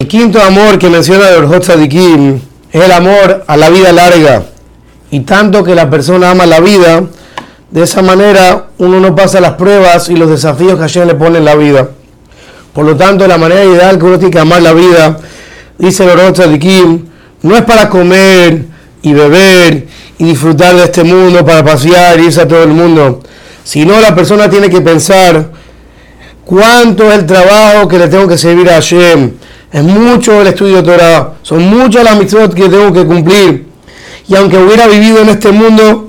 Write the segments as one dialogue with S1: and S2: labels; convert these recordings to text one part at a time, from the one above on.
S1: El quinto amor que menciona el Orjot Tzadikim es el amor a la vida larga. Y tanto que la persona ama la vida, de esa manera uno no pasa las pruebas y los desafíos que Hashem le pone en la vida. Por lo tanto, la manera ideal que uno tiene que amar la vida, dice el Orjot Tzadikim, no es para comer y beber y disfrutar de este mundo, para pasear y irse a todo el mundo, sino la persona tiene que pensar cuánto es el trabajo que le tengo que servir a Hashem es mucho el estudio de Torah, son muchas las mitzvot que tengo que cumplir. Y aunque hubiera vivido en este mundo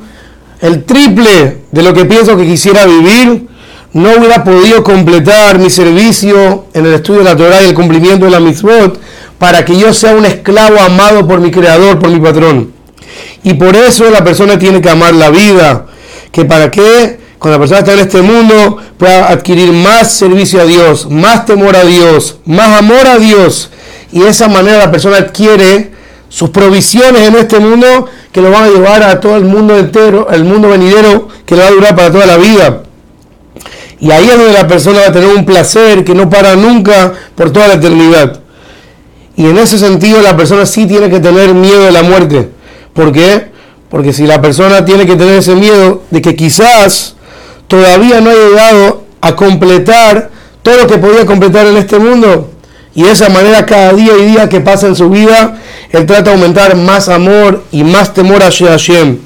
S1: el triple de lo que pienso que quisiera vivir, no hubiera podido completar mi servicio en el estudio de la Torah y el cumplimiento de la mitzvot para que yo sea un esclavo amado por mi creador, por mi patrón. Y por eso la persona tiene que amar la vida. ¿Que para qué? Cuando la persona está en este mundo, pueda adquirir más servicio a Dios, más temor a Dios, más amor a Dios. Y de esa manera la persona adquiere sus provisiones en este mundo que lo van a llevar a todo el mundo entero, el mundo venidero que le va a durar para toda la vida. Y ahí es donde la persona va a tener un placer que no para nunca por toda la eternidad. Y en ese sentido la persona sí tiene que tener miedo de la muerte. ¿Por qué? Porque si la persona tiene que tener ese miedo de que quizás todavía no ha llegado a completar todo lo que podía completar en este mundo. Y de esa manera, cada día y día que pasa en su vida, él trata de aumentar más amor y más temor a Hashem.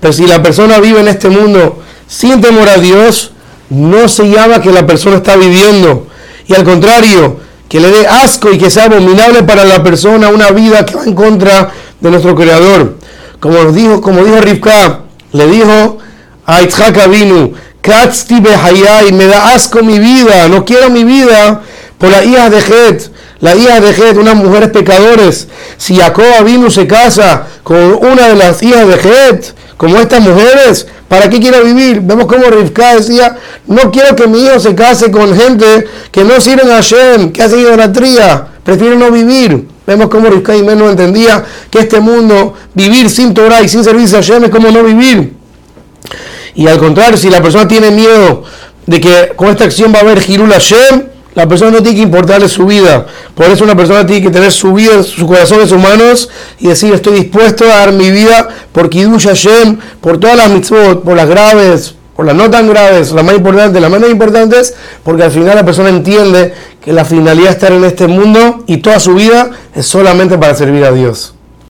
S1: Pero si la persona vive en este mundo sin temor a Dios, no se llama que la persona está viviendo. Y al contrario, que le dé asco y que sea abominable para la persona una vida que va en contra de nuestro Creador. Como dijo, como dijo Rivka, le dijo a Yitzhak Avinu, y me da asco mi vida, no quiero mi vida por la hija de Het, la hija de Het, unas mujeres pecadores. Si Jacob Avinu se casa con una de las hijas de Het, como estas mujeres, ¿para qué quiero vivir? Vemos como Rivka decía, no quiero que mi hijo se case con gente que no sirven a Hashem, que hacen idolatría, prefiero no vivir. Vemos como Rivka y menos entendía que este mundo, vivir sin Torah y sin servicio a Hashem es como no vivir. Y al contrario, si la persona tiene miedo de que con esta acción va a haber Girul Hashem, la persona no tiene que importarle su vida. Por eso una persona tiene que tener su vida, su corazón en sus manos y decir, estoy dispuesto a dar mi vida por Kiddush Hashem, por todas las mitzvot, por las graves, por las no tan graves, las más importantes, las menos importantes, porque al final la persona entiende que la finalidad de estar en este mundo y toda su vida es solamente para servir a Dios.